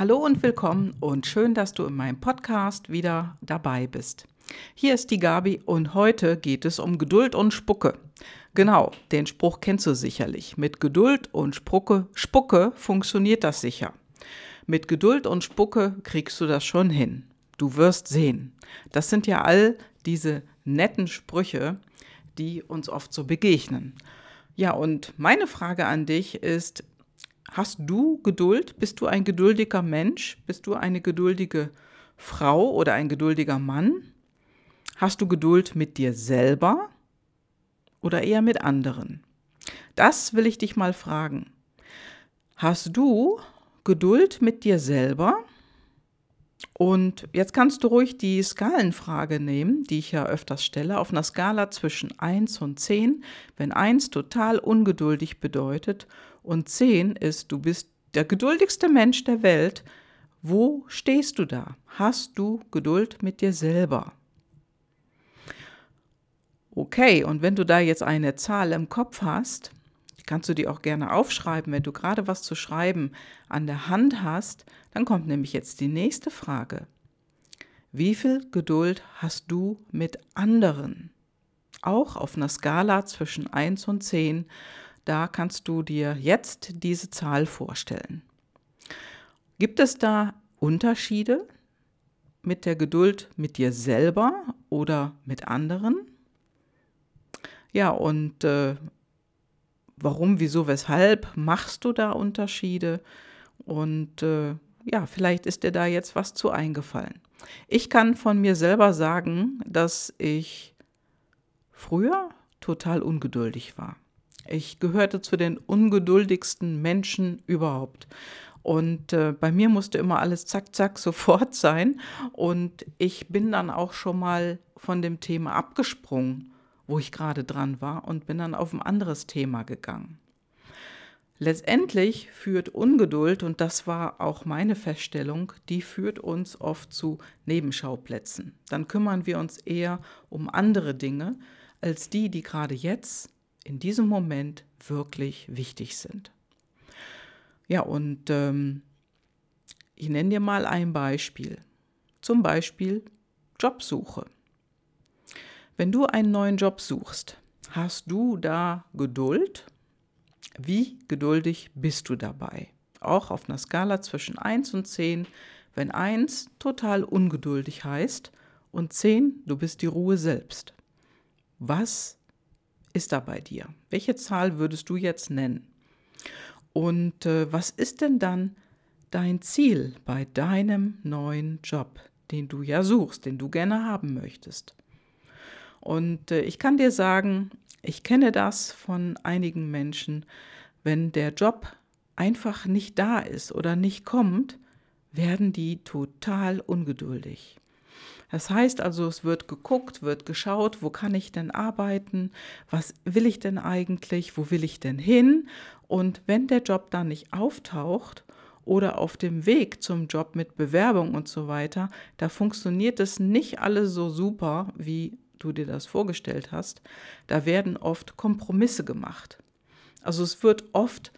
Hallo und willkommen und schön, dass du in meinem Podcast wieder dabei bist. Hier ist die Gabi und heute geht es um Geduld und Spucke. Genau, den Spruch kennst du sicherlich. Mit Geduld und Spucke, Spucke funktioniert das sicher. Mit Geduld und Spucke kriegst du das schon hin. Du wirst sehen. Das sind ja all diese netten Sprüche, die uns oft so begegnen. Ja, und meine Frage an dich ist, Hast du Geduld? Bist du ein geduldiger Mensch? Bist du eine geduldige Frau oder ein geduldiger Mann? Hast du Geduld mit dir selber oder eher mit anderen? Das will ich dich mal fragen. Hast du Geduld mit dir selber? Und jetzt kannst du ruhig die Skalenfrage nehmen, die ich ja öfters stelle, auf einer Skala zwischen 1 und 10, wenn 1 total ungeduldig bedeutet und 10 ist, du bist der geduldigste Mensch der Welt. Wo stehst du da? Hast du Geduld mit dir selber? Okay, und wenn du da jetzt eine Zahl im Kopf hast, kannst du die auch gerne aufschreiben. Wenn du gerade was zu schreiben an der Hand hast, dann kommt nämlich jetzt die nächste Frage. Wie viel Geduld hast du mit anderen? Auch auf einer Skala zwischen 1 und 10 da kannst du dir jetzt diese Zahl vorstellen. Gibt es da Unterschiede mit der Geduld mit dir selber oder mit anderen? Ja, und äh, warum, wieso, weshalb machst du da Unterschiede? Und äh, ja, vielleicht ist dir da jetzt was zu eingefallen. Ich kann von mir selber sagen, dass ich früher total ungeduldig war. Ich gehörte zu den ungeduldigsten Menschen überhaupt. Und äh, bei mir musste immer alles zack, zack, sofort sein. Und ich bin dann auch schon mal von dem Thema abgesprungen, wo ich gerade dran war, und bin dann auf ein anderes Thema gegangen. Letztendlich führt Ungeduld, und das war auch meine Feststellung, die führt uns oft zu Nebenschauplätzen. Dann kümmern wir uns eher um andere Dinge als die, die gerade jetzt in diesem Moment wirklich wichtig sind. Ja, und ähm, ich nenne dir mal ein Beispiel. Zum Beispiel Jobsuche. Wenn du einen neuen Job suchst, hast du da Geduld? Wie geduldig bist du dabei? Auch auf einer Skala zwischen 1 und 10, wenn 1 total ungeduldig heißt und 10, du bist die Ruhe selbst. Was ist da bei dir? Welche Zahl würdest du jetzt nennen? Und äh, was ist denn dann dein Ziel bei deinem neuen Job, den du ja suchst, den du gerne haben möchtest? Und äh, ich kann dir sagen, ich kenne das von einigen Menschen, wenn der Job einfach nicht da ist oder nicht kommt, werden die total ungeduldig. Das heißt also, es wird geguckt, wird geschaut, wo kann ich denn arbeiten, was will ich denn eigentlich, wo will ich denn hin. Und wenn der Job dann nicht auftaucht oder auf dem Weg zum Job mit Bewerbung und so weiter, da funktioniert es nicht alles so super, wie du dir das vorgestellt hast. Da werden oft Kompromisse gemacht. Also es wird oft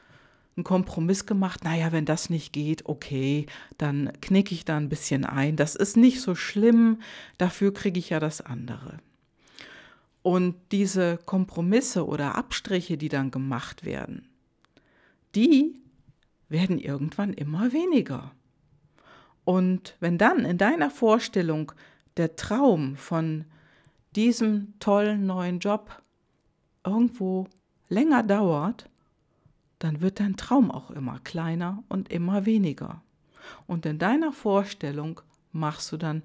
einen Kompromiss gemacht, naja, wenn das nicht geht, okay, dann knicke ich da ein bisschen ein. Das ist nicht so schlimm, dafür kriege ich ja das andere. Und diese Kompromisse oder Abstriche, die dann gemacht werden, die werden irgendwann immer weniger. Und wenn dann in deiner Vorstellung der Traum von diesem tollen neuen Job irgendwo länger dauert, dann wird dein Traum auch immer kleiner und immer weniger. Und in deiner Vorstellung machst du dann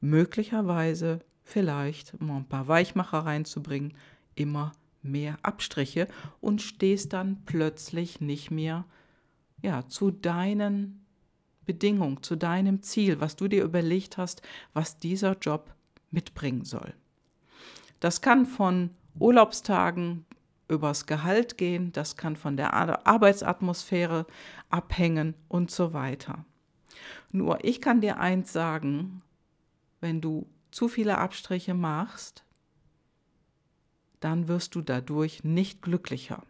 möglicherweise vielleicht, um ein paar Weichmacher reinzubringen, immer mehr Abstriche und stehst dann plötzlich nicht mehr ja, zu deinen Bedingungen, zu deinem Ziel, was du dir überlegt hast, was dieser Job mitbringen soll. Das kann von Urlaubstagen übers Gehalt gehen, das kann von der Arbeitsatmosphäre abhängen und so weiter. Nur ich kann dir eins sagen, wenn du zu viele Abstriche machst, dann wirst du dadurch nicht glücklicher.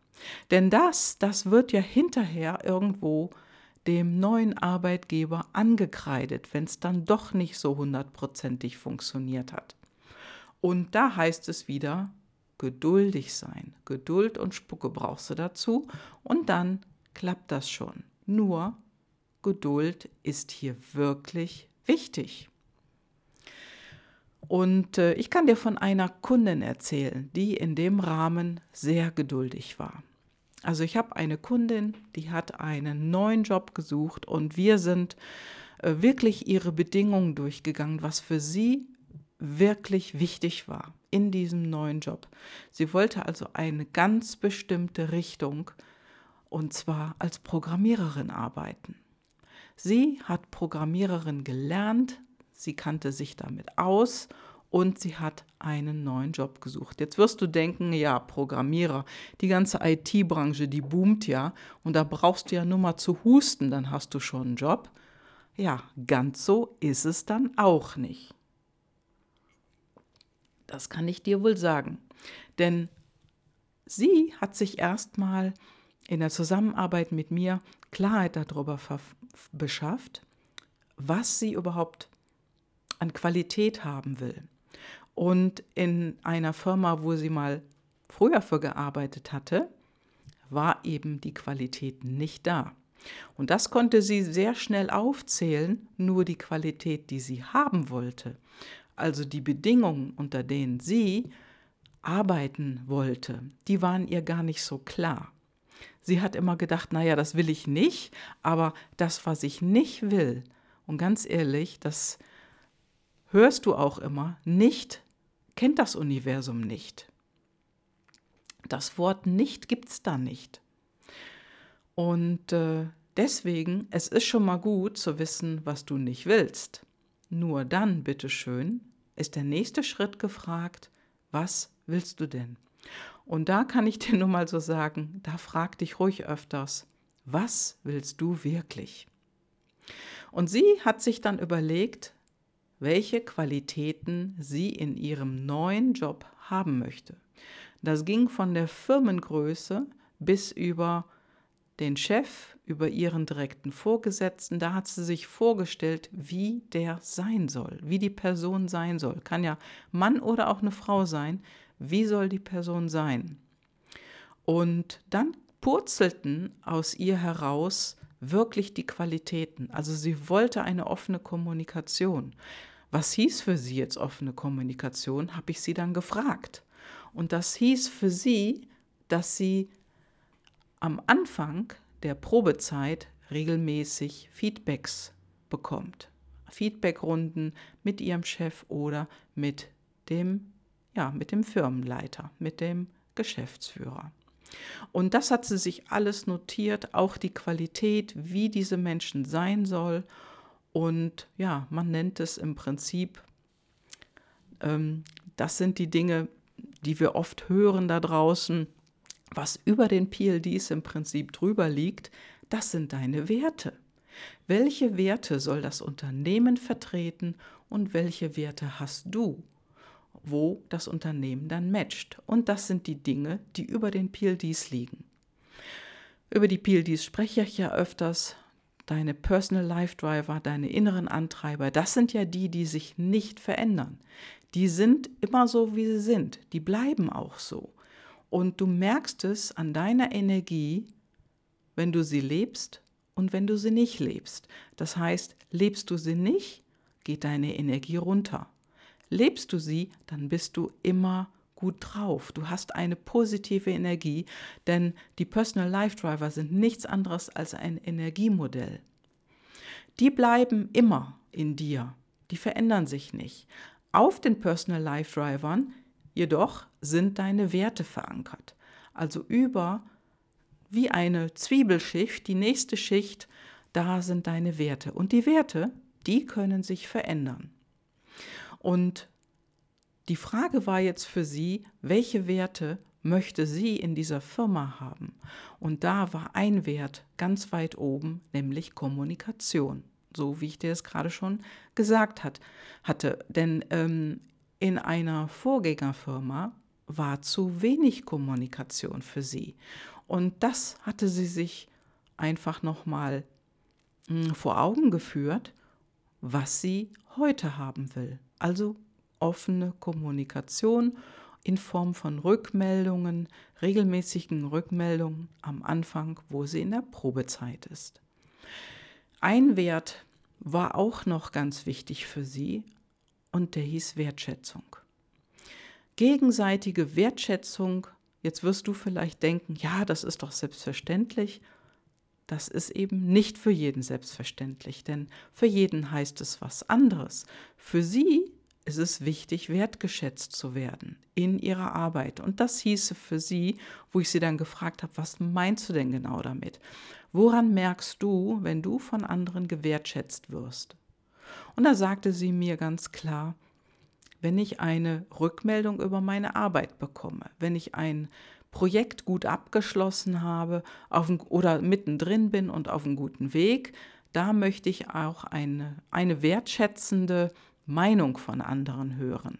Denn das, das wird ja hinterher irgendwo dem neuen Arbeitgeber angekreidet, wenn es dann doch nicht so hundertprozentig funktioniert hat. Und da heißt es wieder, geduldig sein. Geduld und Spucke brauchst du dazu und dann klappt das schon. Nur Geduld ist hier wirklich wichtig. Und äh, ich kann dir von einer Kundin erzählen, die in dem Rahmen sehr geduldig war. Also ich habe eine Kundin, die hat einen neuen Job gesucht und wir sind äh, wirklich ihre Bedingungen durchgegangen, was für sie wirklich wichtig war in diesem neuen Job. Sie wollte also eine ganz bestimmte Richtung und zwar als Programmiererin arbeiten. Sie hat Programmiererin gelernt, sie kannte sich damit aus und sie hat einen neuen Job gesucht. Jetzt wirst du denken, ja, Programmierer, die ganze IT-Branche, die boomt ja und da brauchst du ja nur mal zu husten, dann hast du schon einen Job. Ja, ganz so ist es dann auch nicht. Das kann ich dir wohl sagen. Denn sie hat sich erstmal in der Zusammenarbeit mit mir Klarheit darüber beschafft, was sie überhaupt an Qualität haben will. Und in einer Firma, wo sie mal früher für gearbeitet hatte, war eben die Qualität nicht da. Und das konnte sie sehr schnell aufzählen, nur die Qualität, die sie haben wollte, also die Bedingungen, unter denen sie arbeiten wollte, die waren ihr gar nicht so klar. Sie hat immer gedacht, naja, das will ich nicht, aber das, was ich nicht will, und ganz ehrlich, das hörst du auch immer, nicht kennt das Universum nicht. Das Wort nicht gibt es da nicht. Und äh, deswegen, es ist schon mal gut zu wissen, was du nicht willst. Nur dann, bitteschön, ist der nächste Schritt gefragt, was willst du denn? Und da kann ich dir nur mal so sagen, da frag dich ruhig öfters, was willst du wirklich? Und sie hat sich dann überlegt, welche Qualitäten sie in ihrem neuen Job haben möchte. Das ging von der Firmengröße bis über den Chef, über ihren direkten Vorgesetzten. Da hat sie sich vorgestellt, wie der sein soll, wie die Person sein soll. Kann ja Mann oder auch eine Frau sein. Wie soll die Person sein? Und dann purzelten aus ihr heraus wirklich die Qualitäten. Also sie wollte eine offene Kommunikation. Was hieß für sie jetzt offene Kommunikation, habe ich sie dann gefragt. Und das hieß für sie, dass sie am Anfang der Probezeit regelmäßig Feedbacks bekommt. Feedbackrunden mit ihrem Chef oder mit dem, ja, mit dem Firmenleiter, mit dem Geschäftsführer. Und das hat sie sich alles notiert, auch die Qualität, wie diese Menschen sein soll und ja, man nennt es im Prinzip, ähm, das sind die Dinge, die wir oft hören da draußen, was über den PLDs im Prinzip drüber liegt, das sind deine Werte. Welche Werte soll das Unternehmen vertreten und welche Werte hast du, wo das Unternehmen dann matcht? Und das sind die Dinge, die über den PLDs liegen. Über die PLDs spreche ich ja öfters, deine Personal Life Driver, deine inneren Antreiber, das sind ja die, die sich nicht verändern. Die sind immer so, wie sie sind. Die bleiben auch so. Und du merkst es an deiner Energie, wenn du sie lebst und wenn du sie nicht lebst. Das heißt, lebst du sie nicht, geht deine Energie runter. Lebst du sie, dann bist du immer gut drauf. Du hast eine positive Energie, denn die Personal Life Driver sind nichts anderes als ein Energiemodell. Die bleiben immer in dir, die verändern sich nicht. Auf den Personal Life Drivern jedoch sind deine Werte verankert. Also über wie eine Zwiebelschicht, die nächste Schicht, da sind deine Werte. Und die Werte, die können sich verändern. Und die Frage war jetzt für sie, welche Werte möchte sie in dieser Firma haben? Und da war ein Wert ganz weit oben, nämlich Kommunikation. So wie ich dir es gerade schon gesagt hat, hatte. Denn ähm, in einer Vorgängerfirma war zu wenig Kommunikation für sie. Und das hatte sie sich einfach nochmal hm, vor Augen geführt, was sie heute haben will. Also offene Kommunikation in Form von Rückmeldungen, regelmäßigen Rückmeldungen am Anfang, wo sie in der Probezeit ist. Ein Wert war auch noch ganz wichtig für sie und der hieß Wertschätzung. Gegenseitige Wertschätzung, jetzt wirst du vielleicht denken, ja, das ist doch selbstverständlich. Das ist eben nicht für jeden selbstverständlich, denn für jeden heißt es was anderes. Für sie ist es wichtig, wertgeschätzt zu werden in ihrer Arbeit. Und das hieße für sie, wo ich sie dann gefragt habe, was meinst du denn genau damit? Woran merkst du, wenn du von anderen gewertschätzt wirst? Und da sagte sie mir ganz klar, wenn ich eine Rückmeldung über meine Arbeit bekomme, wenn ich ein Projekt gut abgeschlossen habe auf, oder mittendrin bin und auf einem guten Weg, da möchte ich auch eine, eine wertschätzende Meinung von anderen hören.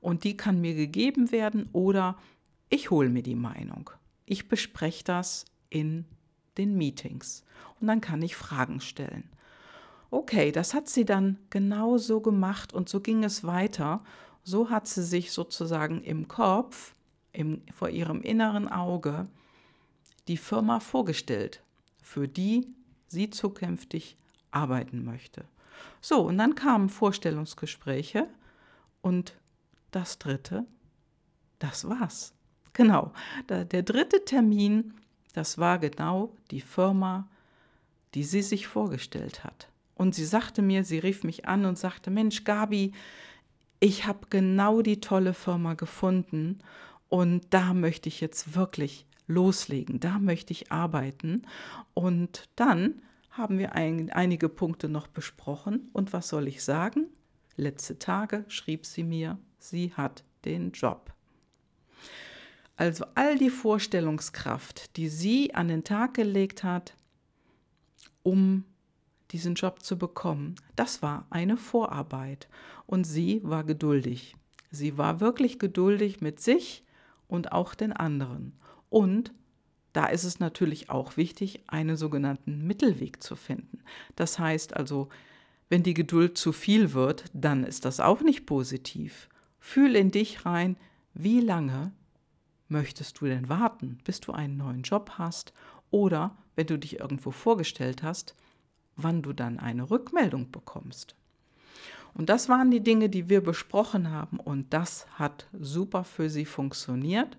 Und die kann mir gegeben werden oder ich hole mir die Meinung. Ich bespreche das in den Meetings und dann kann ich Fragen stellen. Okay, das hat sie dann genau so gemacht und so ging es weiter. So hat sie sich sozusagen im Kopf, im, vor ihrem inneren Auge, die Firma vorgestellt, für die sie zukünftig arbeiten möchte. So, und dann kamen Vorstellungsgespräche und das dritte, das war's. Genau, der dritte Termin, das war genau die Firma, die sie sich vorgestellt hat. Und sie sagte mir, sie rief mich an und sagte, Mensch, Gabi, ich habe genau die tolle Firma gefunden und da möchte ich jetzt wirklich loslegen, da möchte ich arbeiten. Und dann haben wir ein, einige Punkte noch besprochen. Und was soll ich sagen? Letzte Tage schrieb sie mir, sie hat den Job. Also all die Vorstellungskraft, die sie an den Tag gelegt hat, um diesen Job zu bekommen, das war eine Vorarbeit. Und sie war geduldig. Sie war wirklich geduldig mit sich und auch den anderen. Und da ist es natürlich auch wichtig, einen sogenannten Mittelweg zu finden. Das heißt also, wenn die Geduld zu viel wird, dann ist das auch nicht positiv. Fühl in dich rein, wie lange möchtest du denn warten, bis du einen neuen Job hast oder wenn du dich irgendwo vorgestellt hast, wann du dann eine Rückmeldung bekommst. Und das waren die Dinge, die wir besprochen haben und das hat super für sie funktioniert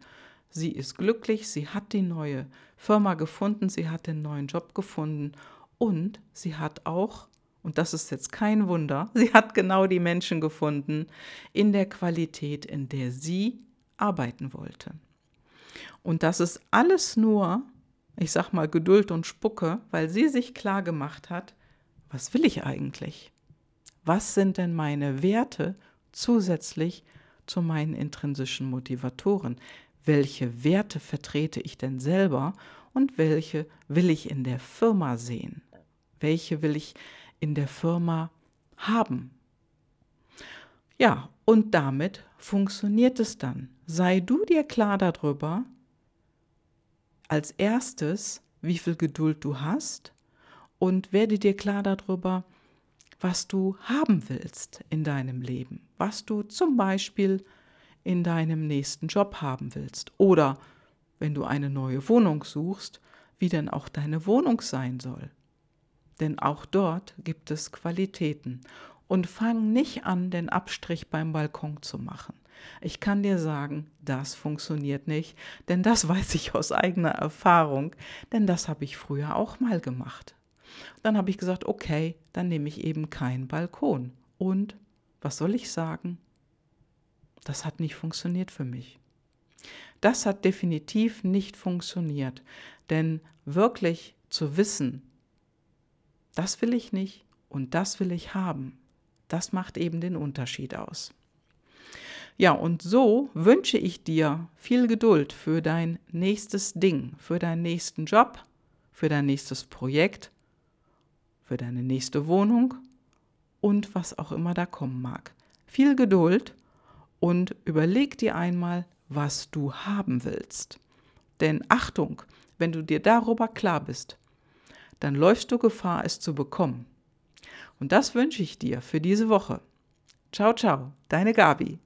Sie ist glücklich, sie hat die neue Firma gefunden, sie hat den neuen Job gefunden und sie hat auch, und das ist jetzt kein Wunder, sie hat genau die Menschen gefunden in der Qualität, in der sie arbeiten wollte. Und das ist alles nur, ich sag mal, Geduld und Spucke, weil sie sich klar gemacht hat, was will ich eigentlich? Was sind denn meine Werte zusätzlich zu meinen intrinsischen Motivatoren? welche Werte vertrete ich denn selber und welche will ich in der Firma sehen? Welche will ich in der Firma haben? Ja, und damit funktioniert es dann. Sei du dir klar darüber, als erstes, wie viel Geduld du hast und werde dir klar darüber, was du haben willst in deinem Leben, was du zum Beispiel in deinem nächsten Job haben willst. Oder wenn du eine neue Wohnung suchst, wie denn auch deine Wohnung sein soll. Denn auch dort gibt es Qualitäten. Und fang nicht an, den Abstrich beim Balkon zu machen. Ich kann dir sagen, das funktioniert nicht, denn das weiß ich aus eigener Erfahrung, denn das habe ich früher auch mal gemacht. Dann habe ich gesagt, okay, dann nehme ich eben keinen Balkon. Und was soll ich sagen? das hat nicht funktioniert für mich. Das hat definitiv nicht funktioniert, denn wirklich zu wissen, das will ich nicht und das will ich haben, das macht eben den Unterschied aus. Ja, und so wünsche ich dir viel Geduld für dein nächstes Ding, für deinen nächsten Job, für dein nächstes Projekt, für deine nächste Wohnung und was auch immer da kommen mag. Viel Geduld und überleg dir einmal, was du haben willst. Denn Achtung, wenn du dir darüber klar bist, dann läufst du Gefahr, es zu bekommen. Und das wünsche ich dir für diese Woche. Ciao, ciao, deine Gabi.